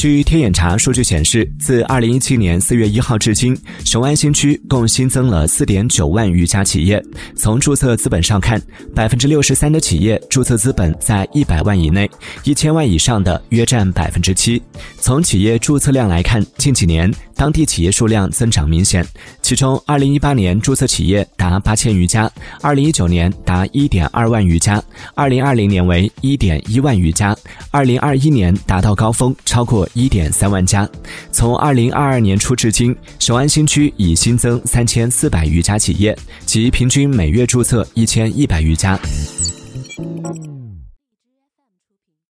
据天眼查数据显示，自二零一七年四月一号至今，雄安新区共新增了四点九万余家企业。从注册资本上看，百分之六十三的企业注册资本在一百万以内，一千万以上的约占百分之七。从企业注册量来看，近几年当地企业数量增长明显。其中，二零一八年注册企业达八千余家，二零一九年达一点二万余家，二零二零年为一点一万余家，二零二一年达到高峰，超过。一点三万家，从二零二二年初至今，雄安新区已新增三千四百余家企业，即平均每月注册一千一百余家。